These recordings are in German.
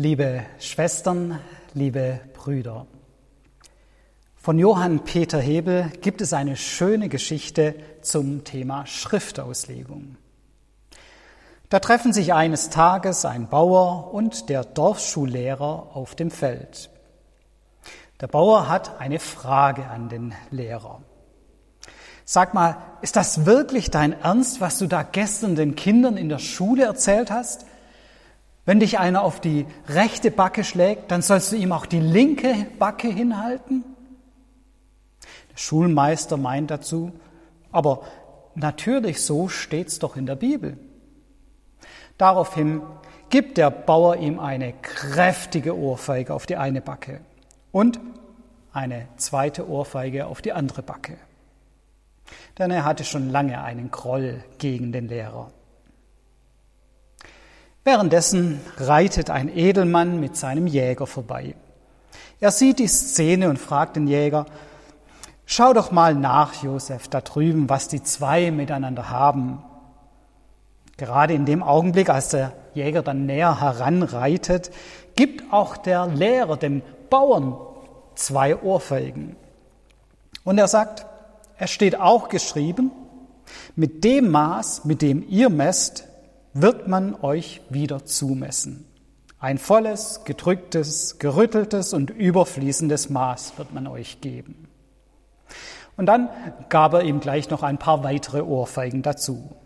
Liebe Schwestern, liebe Brüder, von Johann Peter Hebel gibt es eine schöne Geschichte zum Thema Schriftauslegung. Da treffen sich eines Tages ein Bauer und der Dorfschullehrer auf dem Feld. Der Bauer hat eine Frage an den Lehrer. Sag mal, ist das wirklich dein Ernst, was du da gestern den Kindern in der Schule erzählt hast? Wenn dich einer auf die rechte Backe schlägt, dann sollst du ihm auch die linke Backe hinhalten? Der Schulmeister meint dazu, aber natürlich so steht's doch in der Bibel. Daraufhin gibt der Bauer ihm eine kräftige Ohrfeige auf die eine Backe und eine zweite Ohrfeige auf die andere Backe. Denn er hatte schon lange einen Groll gegen den Lehrer. Währenddessen reitet ein Edelmann mit seinem Jäger vorbei. Er sieht die Szene und fragt den Jäger, schau doch mal nach, Josef, da drüben, was die zwei miteinander haben. Gerade in dem Augenblick, als der Jäger dann näher heranreitet, gibt auch der Lehrer dem Bauern zwei Ohrfeigen. Und er sagt, es steht auch geschrieben, mit dem Maß, mit dem ihr messt, wird man euch wieder zumessen. Ein volles, gedrücktes, gerütteltes und überfließendes Maß wird man euch geben. Und dann gab er ihm gleich noch ein paar weitere Ohrfeigen dazu.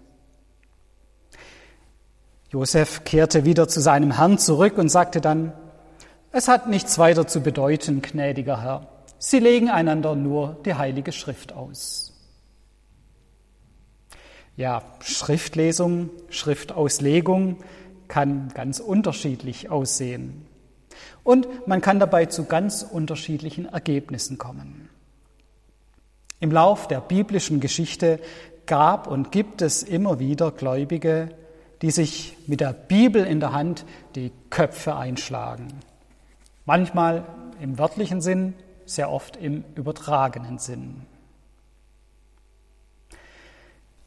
Josef kehrte wieder zu seinem Herrn zurück und sagte dann, es hat nichts weiter zu bedeuten, gnädiger Herr. Sie legen einander nur die Heilige Schrift aus. Ja, Schriftlesung, Schriftauslegung kann ganz unterschiedlich aussehen. Und man kann dabei zu ganz unterschiedlichen Ergebnissen kommen. Im Lauf der biblischen Geschichte gab und gibt es immer wieder Gläubige, die sich mit der Bibel in der Hand die Köpfe einschlagen. Manchmal im wörtlichen Sinn, sehr oft im übertragenen Sinn.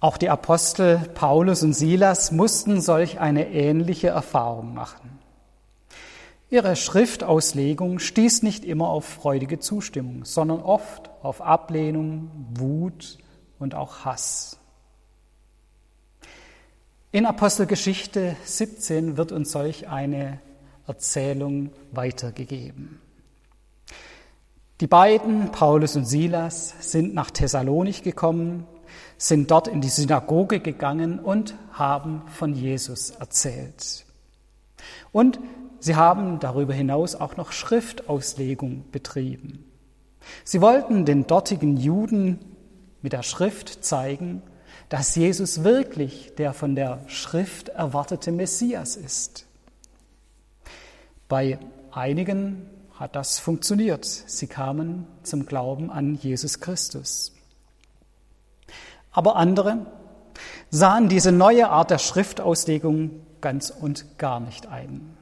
Auch die Apostel Paulus und Silas mussten solch eine ähnliche Erfahrung machen. Ihre Schriftauslegung stieß nicht immer auf freudige Zustimmung, sondern oft auf Ablehnung, Wut und auch Hass. In Apostelgeschichte 17 wird uns solch eine Erzählung weitergegeben. Die beiden, Paulus und Silas, sind nach Thessalonich gekommen, sind dort in die Synagoge gegangen und haben von Jesus erzählt. Und sie haben darüber hinaus auch noch Schriftauslegung betrieben. Sie wollten den dortigen Juden mit der Schrift zeigen, dass Jesus wirklich der von der Schrift erwartete Messias ist. Bei einigen hat das funktioniert. Sie kamen zum Glauben an Jesus Christus. Aber andere sahen diese neue Art der Schriftauslegung ganz und gar nicht ein.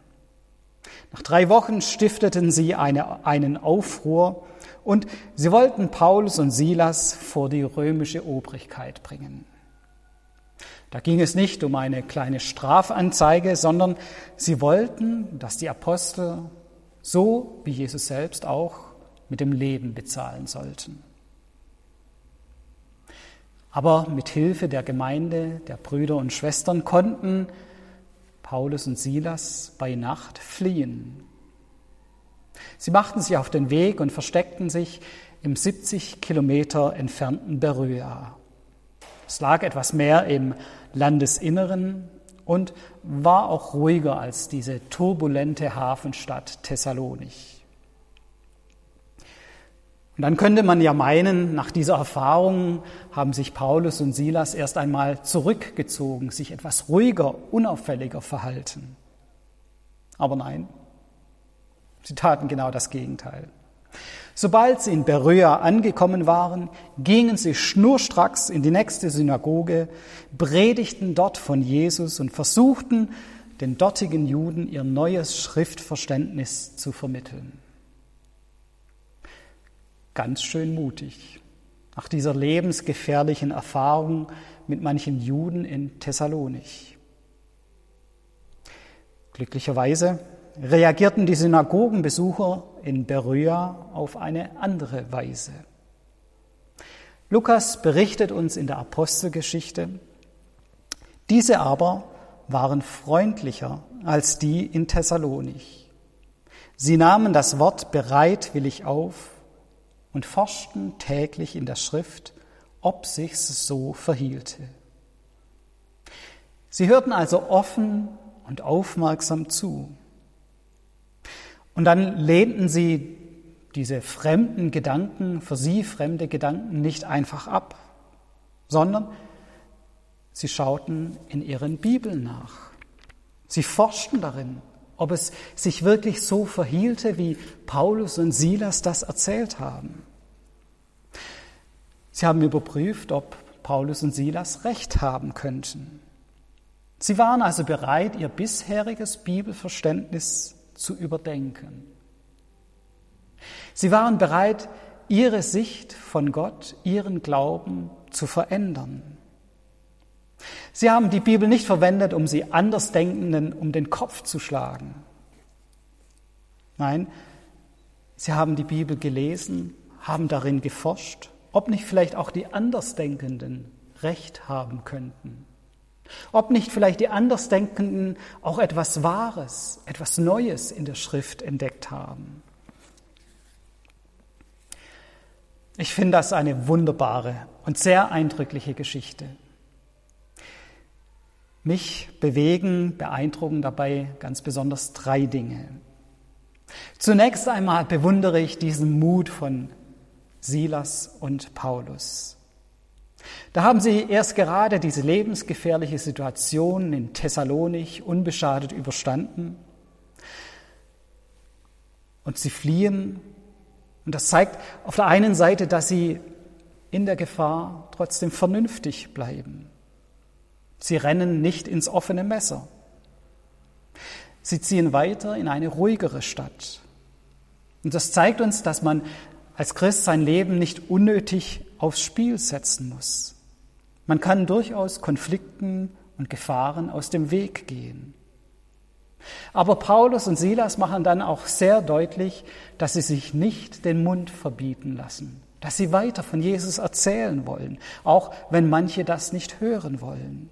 Nach drei Wochen stifteten sie eine, einen Aufruhr und sie wollten Paulus und Silas vor die römische Obrigkeit bringen. Da ging es nicht um eine kleine Strafanzeige, sondern sie wollten, dass die Apostel, so wie Jesus selbst auch, mit dem Leben bezahlen sollten. Aber mit Hilfe der Gemeinde, der Brüder und Schwestern konnten Paulus und Silas bei Nacht fliehen. Sie machten sich auf den Weg und versteckten sich im 70 Kilometer entfernten Beröa. Es lag etwas mehr im Landesinneren und war auch ruhiger als diese turbulente Hafenstadt Thessalonich. Und dann könnte man ja meinen, nach dieser Erfahrung haben sich Paulus und Silas erst einmal zurückgezogen, sich etwas ruhiger, unauffälliger verhalten. Aber nein, sie taten genau das Gegenteil. Sobald sie in Beröa angekommen waren, gingen sie schnurstracks in die nächste Synagoge, predigten dort von Jesus und versuchten, den dortigen Juden ihr neues Schriftverständnis zu vermitteln. Ganz schön mutig. Nach dieser lebensgefährlichen Erfahrung mit manchen Juden in Thessalonich. Glücklicherweise reagierten die Synagogenbesucher in Beröa auf eine andere Weise. Lukas berichtet uns in der Apostelgeschichte, diese aber waren freundlicher als die in Thessalonich. Sie nahmen das Wort bereitwillig auf und forschten täglich in der Schrift, ob sich's so verhielte. Sie hörten also offen und aufmerksam zu. Und dann lehnten sie diese fremden Gedanken, für sie fremde Gedanken nicht einfach ab, sondern sie schauten in ihren Bibeln nach. Sie forschten darin, ob es sich wirklich so verhielte, wie Paulus und Silas das erzählt haben. Sie haben überprüft, ob Paulus und Silas recht haben könnten. Sie waren also bereit, ihr bisheriges Bibelverständnis zu überdenken. Sie waren bereit, ihre Sicht von Gott, ihren Glauben zu verändern. Sie haben die Bibel nicht verwendet, um sie Andersdenkenden um den Kopf zu schlagen. Nein, sie haben die Bibel gelesen, haben darin geforscht, ob nicht vielleicht auch die Andersdenkenden Recht haben könnten. Ob nicht vielleicht die Andersdenkenden auch etwas Wahres, etwas Neues in der Schrift entdeckt haben. Ich finde das eine wunderbare und sehr eindrückliche Geschichte. Mich bewegen, beeindrucken dabei ganz besonders drei Dinge. Zunächst einmal bewundere ich diesen Mut von Silas und Paulus. Da haben sie erst gerade diese lebensgefährliche Situation in Thessalonich unbeschadet überstanden. Und sie fliehen und das zeigt auf der einen Seite, dass sie in der Gefahr trotzdem vernünftig bleiben. Sie rennen nicht ins offene Messer. Sie ziehen weiter in eine ruhigere Stadt. Und das zeigt uns, dass man als Christ sein Leben nicht unnötig aufs Spiel setzen muss. Man kann durchaus Konflikten und Gefahren aus dem Weg gehen. Aber Paulus und Silas machen dann auch sehr deutlich, dass sie sich nicht den Mund verbieten lassen, dass sie weiter von Jesus erzählen wollen, auch wenn manche das nicht hören wollen.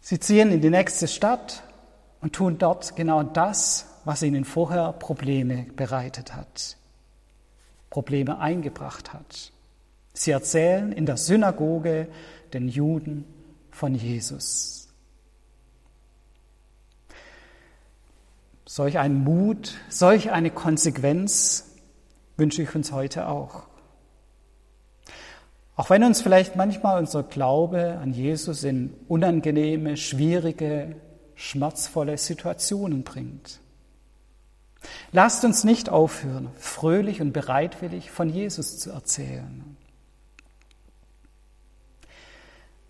Sie ziehen in die nächste Stadt und tun dort genau das, was ihnen vorher Probleme bereitet hat, Probleme eingebracht hat. Sie erzählen in der Synagoge den Juden von Jesus. Solch einen Mut, solch eine Konsequenz wünsche ich uns heute auch. Auch wenn uns vielleicht manchmal unser Glaube an Jesus in unangenehme, schwierige, schmerzvolle Situationen bringt. Lasst uns nicht aufhören, fröhlich und bereitwillig von Jesus zu erzählen.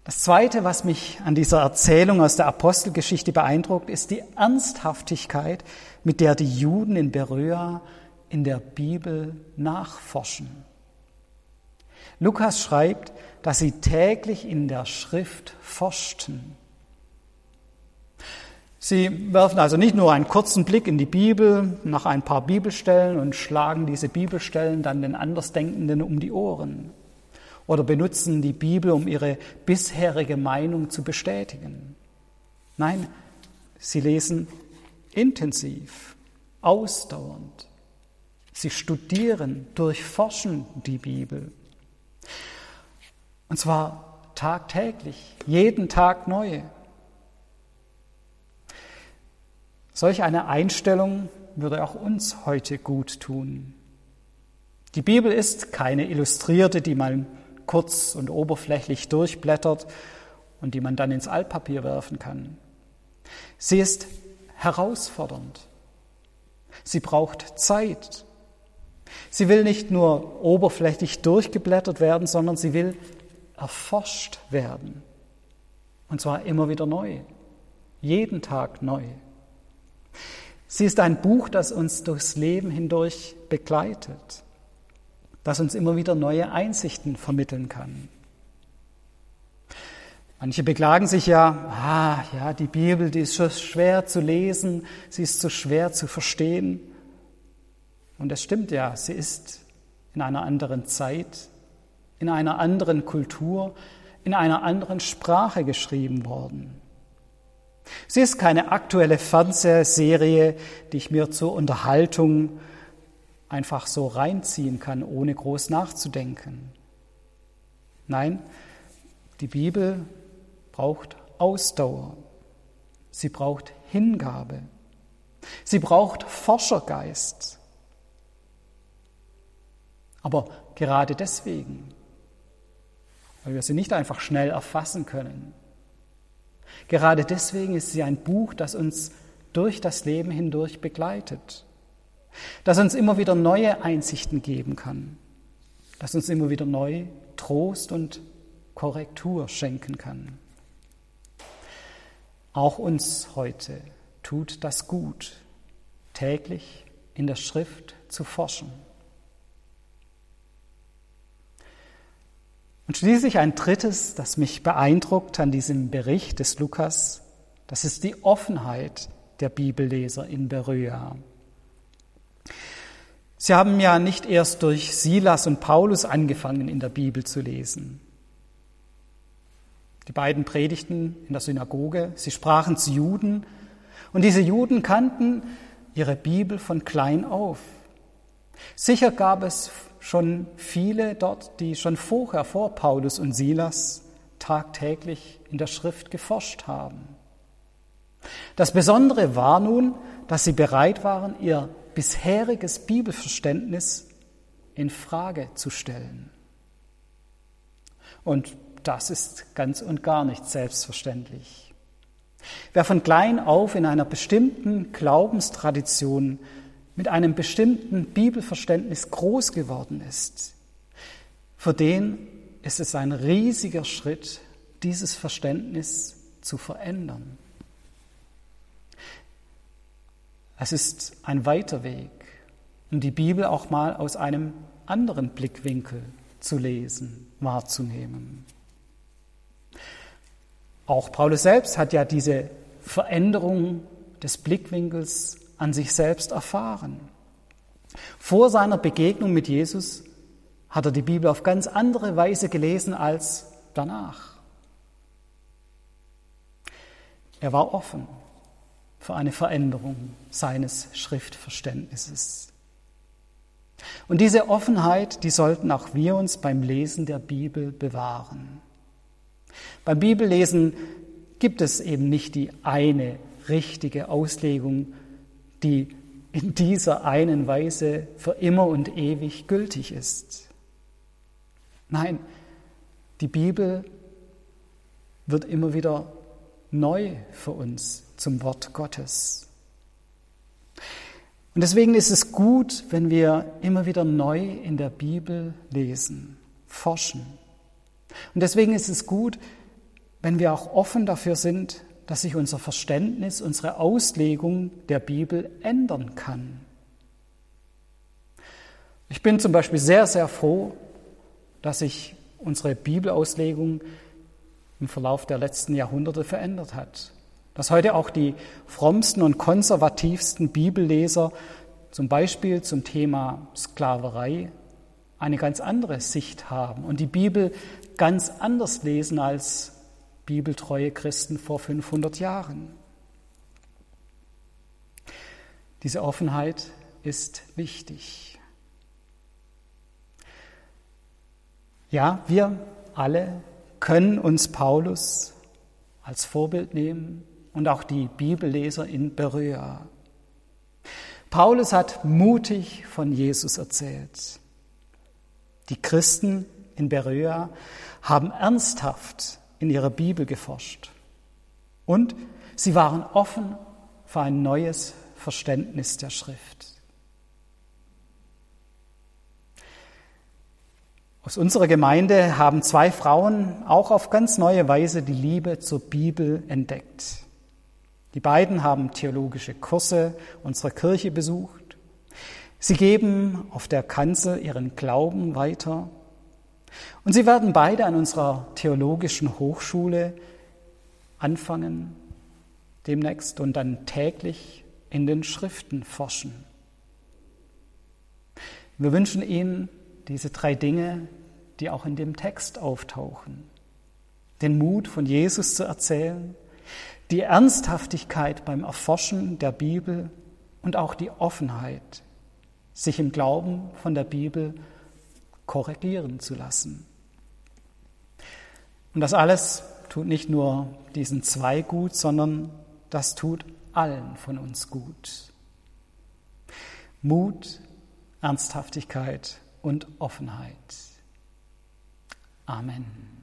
Das Zweite, was mich an dieser Erzählung aus der Apostelgeschichte beeindruckt, ist die Ernsthaftigkeit, mit der die Juden in Beröa in der Bibel nachforschen. Lukas schreibt, dass sie täglich in der Schrift forschten. Sie werfen also nicht nur einen kurzen Blick in die Bibel nach ein paar Bibelstellen und schlagen diese Bibelstellen dann den Andersdenkenden um die Ohren oder benutzen die Bibel, um ihre bisherige Meinung zu bestätigen. Nein, sie lesen intensiv, ausdauernd. Sie studieren, durchforschen die Bibel. Und zwar tagtäglich, jeden Tag neu. Solch eine Einstellung würde auch uns heute gut tun. Die Bibel ist keine Illustrierte, die man kurz und oberflächlich durchblättert und die man dann ins Altpapier werfen kann. Sie ist herausfordernd. Sie braucht Zeit. Sie will nicht nur oberflächlich durchgeblättert werden, sondern sie will erforscht werden. Und zwar immer wieder neu. Jeden Tag neu. Sie ist ein Buch, das uns durchs Leben hindurch begleitet das uns immer wieder neue Einsichten vermitteln kann. Manche beklagen sich ja, ah, ja, die Bibel, die ist so schwer zu lesen, sie ist so schwer zu verstehen. Und es stimmt ja, sie ist in einer anderen Zeit, in einer anderen Kultur, in einer anderen Sprache geschrieben worden. Sie ist keine aktuelle Fernsehserie, die ich mir zur Unterhaltung einfach so reinziehen kann, ohne groß nachzudenken. Nein, die Bibel braucht Ausdauer. Sie braucht Hingabe. Sie braucht Forschergeist. Aber gerade deswegen, weil wir sie nicht einfach schnell erfassen können, gerade deswegen ist sie ein Buch, das uns durch das Leben hindurch begleitet, das uns immer wieder neue Einsichten geben kann, das uns immer wieder neu Trost und Korrektur schenken kann. Auch uns heute tut das gut, täglich in der Schrift zu forschen. Und schließlich ein drittes, das mich beeindruckt an diesem Bericht des Lukas, das ist die Offenheit der Bibelleser in Beröa. Sie haben ja nicht erst durch Silas und Paulus angefangen, in der Bibel zu lesen. Die beiden predigten in der Synagoge, sie sprachen zu Juden und diese Juden kannten ihre Bibel von klein auf. Sicher gab es schon viele dort, die schon vorher vor Paulus und Silas tagtäglich in der Schrift geforscht haben. Das Besondere war nun, dass sie bereit waren, ihr bisheriges Bibelverständnis in Frage zu stellen. Und das ist ganz und gar nicht selbstverständlich. Wer von klein auf in einer bestimmten Glaubenstradition mit einem bestimmten Bibelverständnis groß geworden ist, für den ist es ein riesiger Schritt, dieses Verständnis zu verändern. Es ist ein weiter Weg, um die Bibel auch mal aus einem anderen Blickwinkel zu lesen, wahrzunehmen. Auch Paulus selbst hat ja diese Veränderung des Blickwinkels an sich selbst erfahren. Vor seiner Begegnung mit Jesus hat er die Bibel auf ganz andere Weise gelesen als danach. Er war offen für eine Veränderung seines Schriftverständnisses. Und diese Offenheit, die sollten auch wir uns beim Lesen der Bibel bewahren. Beim Bibellesen gibt es eben nicht die eine richtige Auslegung die in dieser einen Weise für immer und ewig gültig ist. Nein, die Bibel wird immer wieder neu für uns zum Wort Gottes. Und deswegen ist es gut, wenn wir immer wieder neu in der Bibel lesen, forschen. Und deswegen ist es gut, wenn wir auch offen dafür sind, dass sich unser Verständnis, unsere Auslegung der Bibel ändern kann. Ich bin zum Beispiel sehr, sehr froh, dass sich unsere Bibelauslegung im Verlauf der letzten Jahrhunderte verändert hat. Dass heute auch die frommsten und konservativsten Bibelleser zum Beispiel zum Thema Sklaverei eine ganz andere Sicht haben und die Bibel ganz anders lesen als bibeltreue Christen vor 500 Jahren. Diese Offenheit ist wichtig. Ja, wir alle können uns Paulus als Vorbild nehmen und auch die Bibelleser in Beröa. Paulus hat mutig von Jesus erzählt. Die Christen in Beröa haben ernsthaft in ihrer Bibel geforscht. Und sie waren offen für ein neues Verständnis der Schrift. Aus unserer Gemeinde haben zwei Frauen auch auf ganz neue Weise die Liebe zur Bibel entdeckt. Die beiden haben theologische Kurse unserer Kirche besucht. Sie geben auf der Kanzel ihren Glauben weiter Und sie werden beide an unserer theologischen Hochschule anfangen, demnächst und dann täglich in den Schriften forschen. Wir wünschen Ihnen diese drei Dinge, die auch in dem Text auftauchen. Den Mut von Jesus zu erzählen, die Ernsthaftigkeit beim Erforschen der Bibel und auch die Offenheit, sich im Glauben von der Bibel korrigieren zu lassen. Und das alles tut nicht nur diesen zwei gut, sondern das tut allen von uns gut. Mut, Ernsthaftigkeit und Offenheit. Amen.